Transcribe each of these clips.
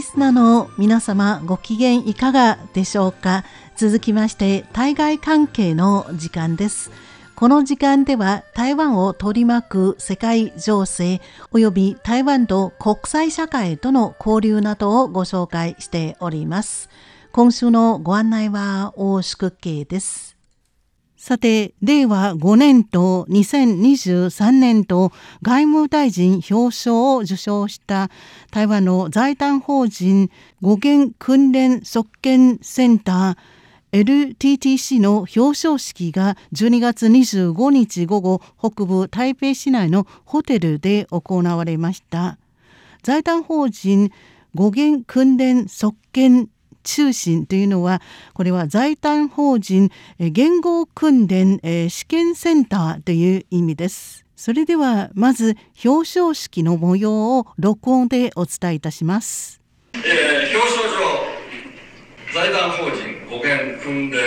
リスナーの皆様ご機嫌いかがでしょうか？続きまして対外関係の時間です。この時間では台湾を取り巻く世界情勢及び台湾と国際社会との交流などをご紹介しております。今週のご案内は大宿慶です。さて、令和5年と2023年と外務大臣表彰を受賞した台湾の財団法人語源訓練側権センター LTTC の表彰式が12月25日午後北部台北市内のホテルで行われました。財団法人語源訓練側権中心というのはこれは財団法人言語訓練試験センターという意味です。それではまず表彰式の模様を録音でお伝えいたします。えー、表彰状財団法人語源訓練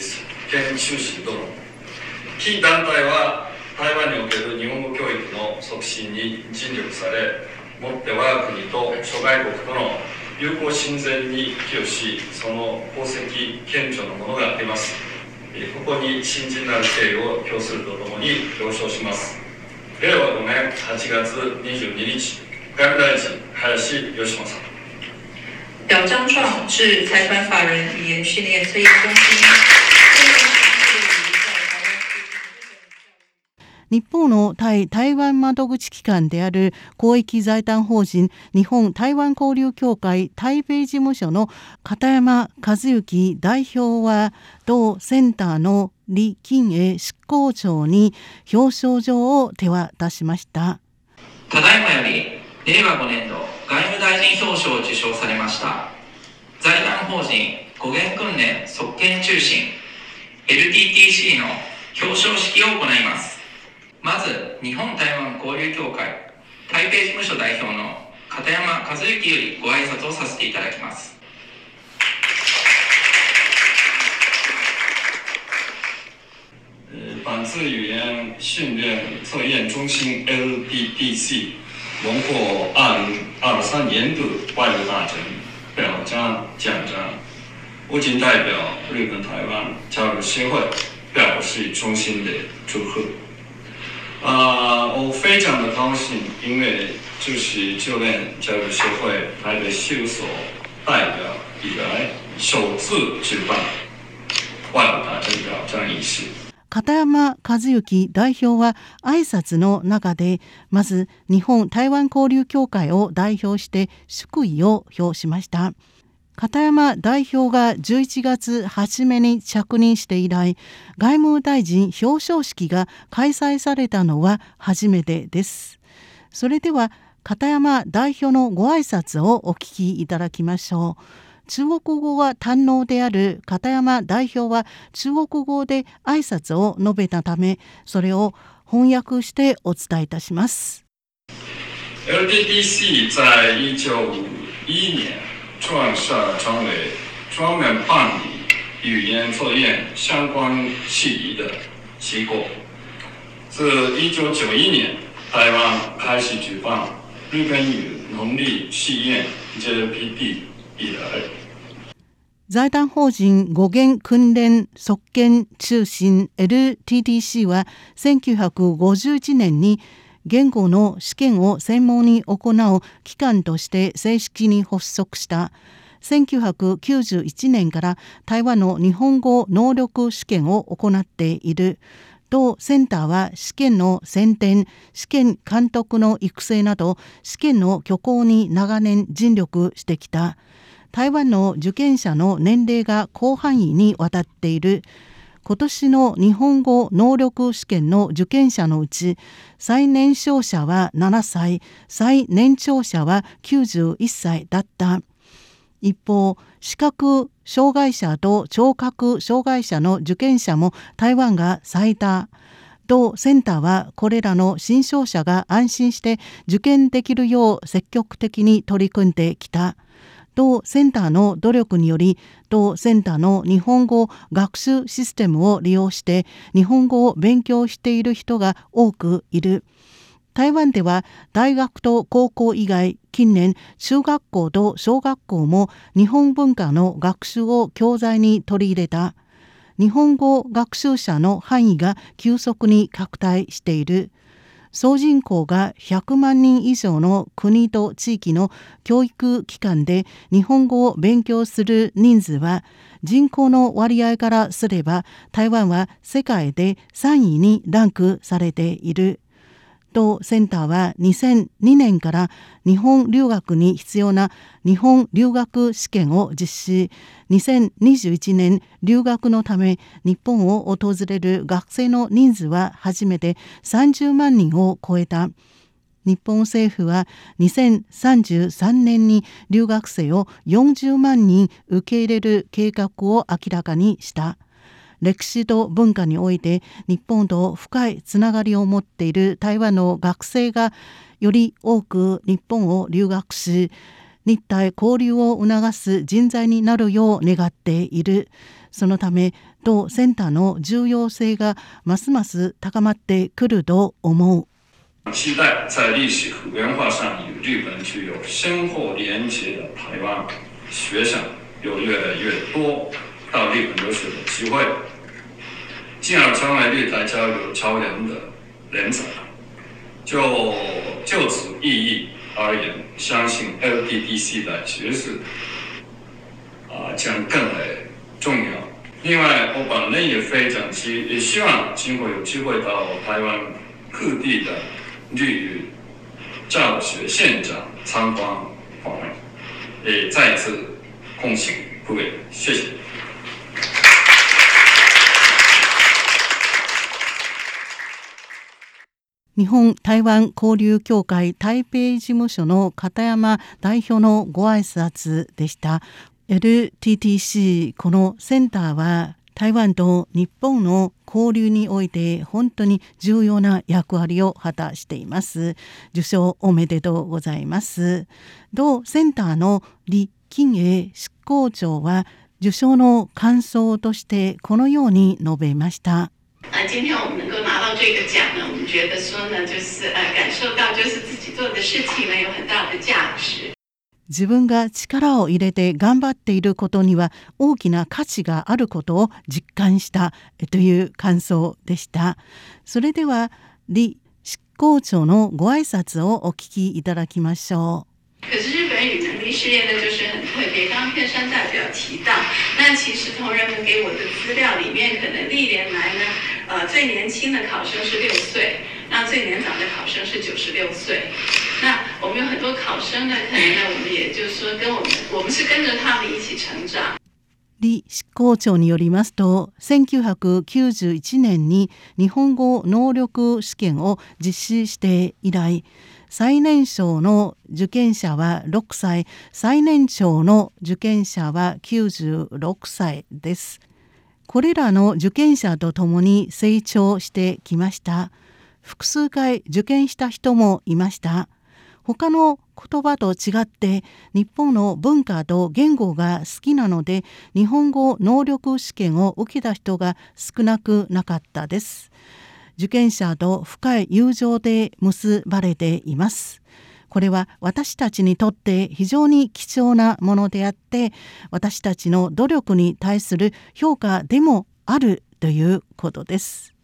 試験中心との非団体は台湾における日本語教育の促進に尽力されもって我が国と諸外国との友好親善に寄与しその功績顕著なものが出ます。ここに新人なる敬意を表するとともに表彰します。令和5年8月22日外務大臣林芳正さん。表彰状致财团法人语言训练测验中心。日本の対台湾窓口機関である公益財団法人日本台湾交流協会台北事務所の片山和幸代表は同センターの李金英執行長に表彰状を手渡しました。ただいまより令和5年度外務大臣表彰を受賞されました財団法人語源訓練側権中心 LTTC の表彰式を行います。まず日本台湾交流協会台北事務所代表の片山和幸よりご挨拶をさせていただきます本次语言训练测验中心 LDDC 荣获二零二三年度外务大臣表彰奖章，我谨代表日本台湾交流协会表示衷心的祝贺。啊，我非常的高兴，因为就是就连交流协会台北事务所代表以来首次举办外部大臣表彰仪式。片山和幸代表は挨拶の中でまず日本台湾交流協会を代表して祝意を表しました。片山代表が11月初めに着任して以来外務大臣表彰式が開催されたのは初めてです。それでは片山代表のご挨拶をお聞きいただきましょう。中国語は堪能である片山代表は中国語で挨拶を述べたためそれを翻訳してお伝えいたします。LDDC 在1951年创设成为专门办理语言测验相关事宜的机构。自一九九一年台湾开始举办日本语能力试验 JPD 以来，財団法人語源訓練側権中心 LTTC は1951年に言語の試験を専門に行う機関として正式に発足した。1991年から台湾の日本語能力試験を行っている。同センターは試験の選定試験監督の育成など試験の挙行に長年尽力してきた。台湾の受験者の年齢が広範囲にわたっている。今年の日本語能力試験の受験者のうち最年少者は7歳最年長者は91歳だった一方視覚障害者と聴覚障害者の受験者も台湾が最多同センターはこれらの新商者が安心して受験できるよう積極的に取り組んできた。同センターの努力により同センターの日本語学習システムを利用して日本語を勉強している人が多くいる。台湾では大学と高校以外近年中学校と小学校も日本文化の学習を教材に取り入れた。日本語学習者の範囲が急速に拡大している。総人口が100万人以上の国と地域の教育機関で日本語を勉強する人数は人口の割合からすれば台湾は世界で3位にランクされている。同センターは2002年から日本留学に必要な日本留学試験を実施2021年留学のため日本を訪れる学生の人数は初めて30万人を超えた日本政府は2033年に留学生を40万人受け入れる計画を明らかにした。歴史と文化において日本と深いつながりを持っている台湾の学生がより多く日本を留学し日体交流を促す人材になるよう願っているそのため同センターの重要性がますます高まってくると思う？期待在历史和文化上与日本具有深厚连结的台湾学生有越来越多到日本留学的机会，进而成为日台交流超人的人才。就就此意义而言，相信 LDDC 的学士啊将更为重要。另外，我本人也非常希也希望今后有机会到台湾各地的日语教学现场参观访问，也再次恭喜各位，谢谢。日本台湾交流協会台北事務所の片山代表のご挨拶でした。LTTC このセンターは台湾と日本の交流において本当に重要な役割を果たしています。受賞おめでとうございます。同センターの李金英執行長は受賞の感想としてこのように述べました。呃，今天我们能够拿到这个奖呢，我们觉得说呢，就是呃，感受到就是自己做的事情呢有很大的价值。自分が力を入れて頑張っていることには大きな価値があることを実感したという感想でした。それでは李執行長のご挨拶をお聞きいただきましょう。可是日本语能力呢，就是很特别。刚刚片山代表提到，那其实同仁们给我的资料里面，可能历年来呢，呃，最年轻的考生是六岁，那最年长的考生是九十六岁。那我们有很多考生呢，可能呢，我们也就是说，跟我们，我们是跟着他们一起成长。李執行長によりますと1991年に日本語能力試験を実施して以来 最年少の受験者は6歳最年長の受験者は96歳です。これらの受験者と共に成長してきました。複数回受験した人もいました。他の言葉と違って日本の文化と言語が好きなので日本語能力試験を受けた人が少なくなかったです。受験者と深い友情で結ばれています。これは私たちにとって非常に貴重なものであって私たちの努力に対する評価でもあるということです。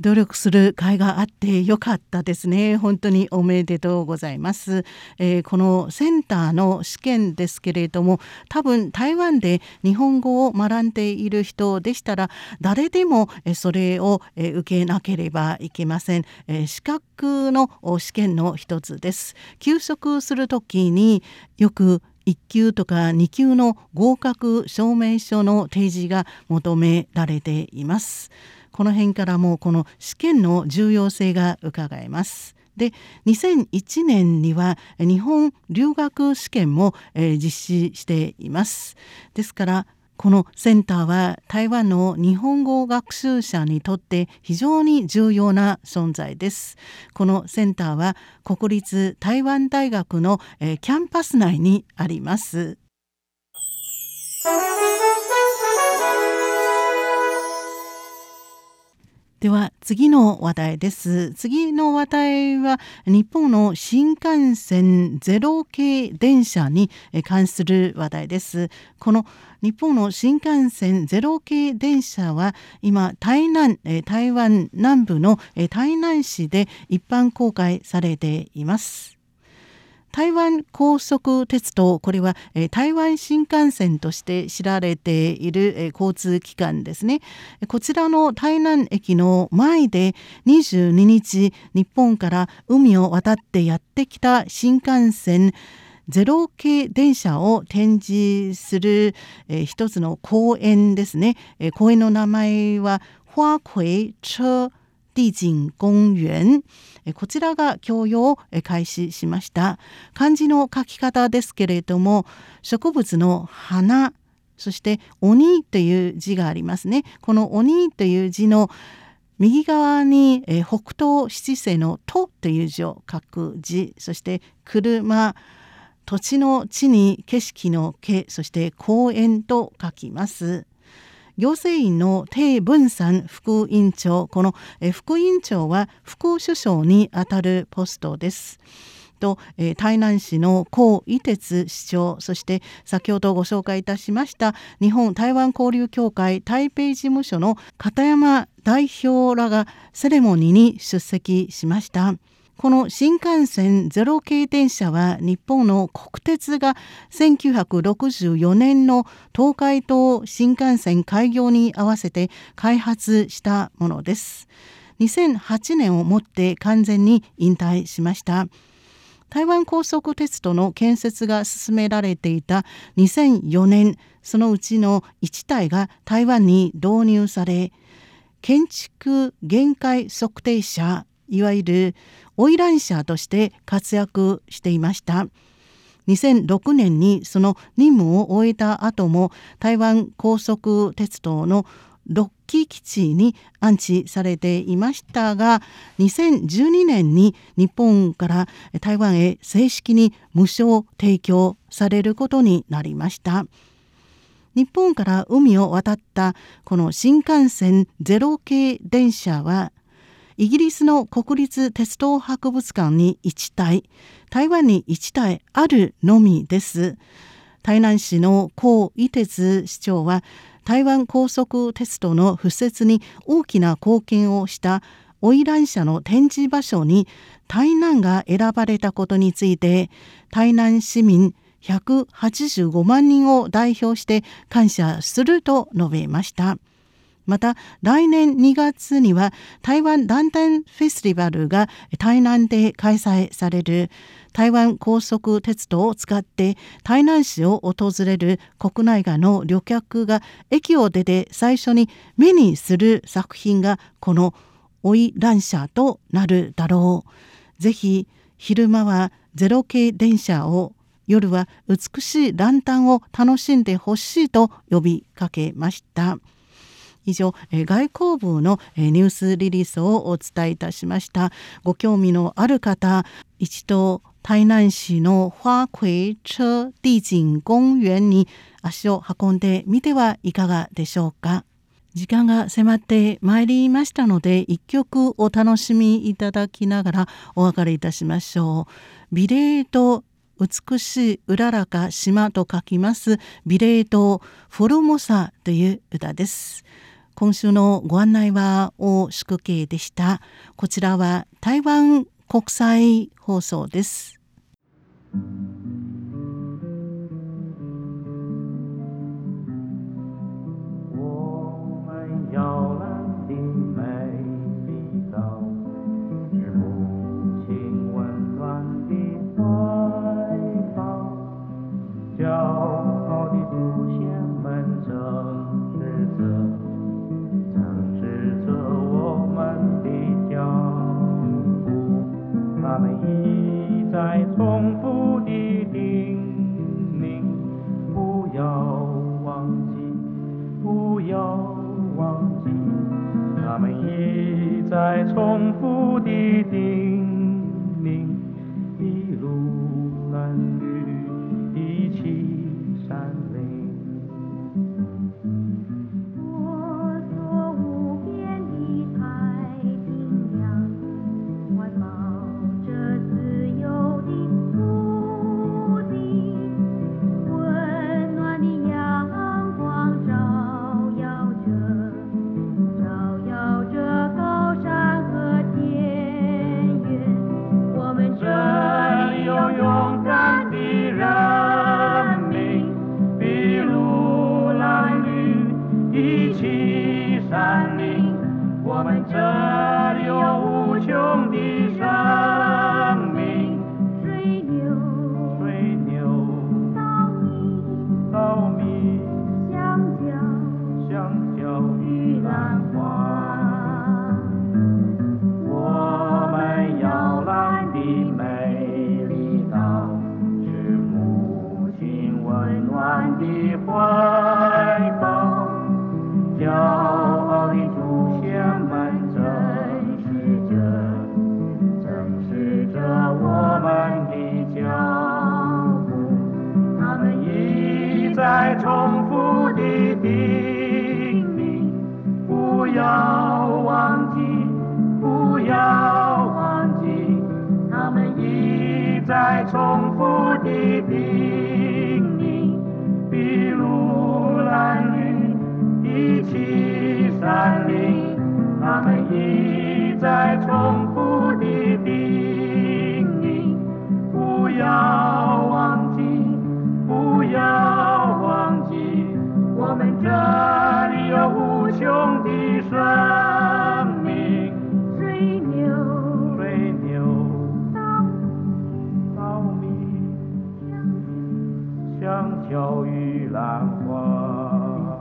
努力する会があってよかったですね。本当におめでとうございます、えー、このセンターの試験ですけれども多分台湾で日本語を学んでいる人でしたら誰でもそれを受けなければいけません、えー、資格の試験の一つです。休職する時によく1級とか2級の合格証明書の提示が求められています。この辺からもこの試験の重要性が伺えます。で2001年には日本留学試験も、えー、実施しています。ですからこのセンターは台湾の日本語学習者にとって非常に重要な存在です。このセンターは国立台湾大学の、えー、キャンパス内にあります。では次の話題です。次の話題は日本の新幹線ゼロ系電車に関する話題です。この日本の新幹線ゼロ系電車は今台南台湾南部の台南市で一般公開されています。台湾高速鉄道これは、え台湾新幹線として知られている、え交通機関ですね。こちらの台南駅の前で22日日本から海を渡ってやってきた新幹線ゼロ系電車を展示する、えー、一つの公園ですね、え、公園の名前は花葵車。地景公園。こちらが供与を開始しました。漢字の書き方ですけれども植物の花そして鬼という字がありますね。この鬼という字の右側に北東七星の「と」という字を書く字そして車土地の地に景色の景そして公園と書きます。行政院の鄭文山副委員長この副委員長は副首相にあたるポストです。と、え、台南市の高伊哲市長そして先ほどご紹介いたしました日本台湾交流協会台北事務所の片山代表らがセレモニーに出席しました。この新幹線ゼロ系電車は日本の国鉄が1964年の東海道新幹線開業に合わせて開発したものです。2008年をもって完全に引退しました。台湾高速鉄道の建設が進められていた2004年そのうちの1体が台湾に導入され建築限界測定車いわゆる花魁者として活躍していました。2006年にその任務を終えた後も台湾高速鉄道の6機基地に安置されていましたが2012年に日本から台湾へ正式に無償提供されることになりました。日本から海を渡ったこの新幹線ゼロ系電車はイギリスの国立鉄道博物館に1体台湾に1体あるのみです台南市の高伊鉄市長は台湾高速鉄道の敷設に大きな貢献をした花魁社の展示場所に台南が選ばれたことについて台南市民185万人を代表して感謝すると述べました。また来年2月には台湾ランタンフェスティバルが台南で開催される台湾高速鉄道を使って台南市を訪れる国内外の旅客が駅を出て最初に目にする作品がこの「追い乱車」となるだろう。ぜひ昼間はゼロ系電車を夜は美しいランタンを楽しんでほしいと呼びかけました。以上、外交部のニュースリリースをお伝えいたしましたご興味のある方一度台南市の花葵車地景公園に足を運んでみてはいかがでしょうか時間が迫ってまいりましたので一曲お楽しみいただきながらお別れいたしましょう。ビレード美しいうららか島と書きますビレードフォルモサという歌です。今週のご案内は大宿慶でした。こちらは台湾国際放送です。骄傲的祖先们正指责。他们一再重复地叮咛，不要忘记，不要忘记。他们一再重。一再重复的叮咛，比如蓝绿，一起山林，他们一再重香蕉、玉兰花。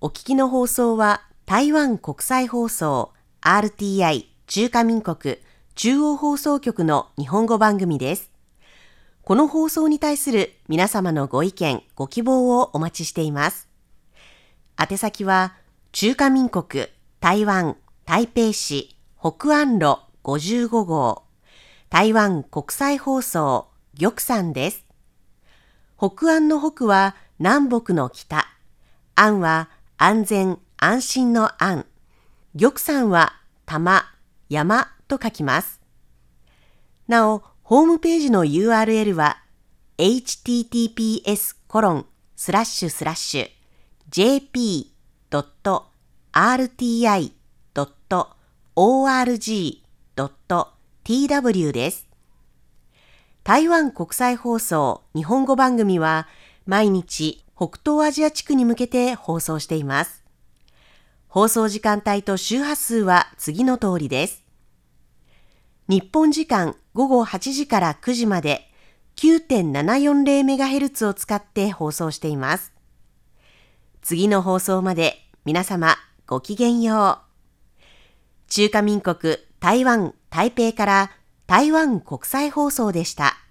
お聞きの放送は台湾国際放送 RTI 中華民国中央放送局の日本語番組です。この放送に対する皆様のご意見、ご希望をお待ちしています。宛先は中華民国台湾台北市北安路55号台湾国際放送玉山です。北安の北は南北の北、安は安全安心の安、玉山は玉、山と書きます。なお、ホームページの URL は https コロンスラッシュスラッシュ jp.rti.org .tw です。台湾国際放送日本語番組は毎日北東アジア地区に向けて放送しています。放送時間帯と周波数は次の通りです。日本時間午後8時から9時まで 9.740MHz を使って放送しています。次の放送まで皆様ごきげんよう。中華民国台湾台北から台湾国際放送でした。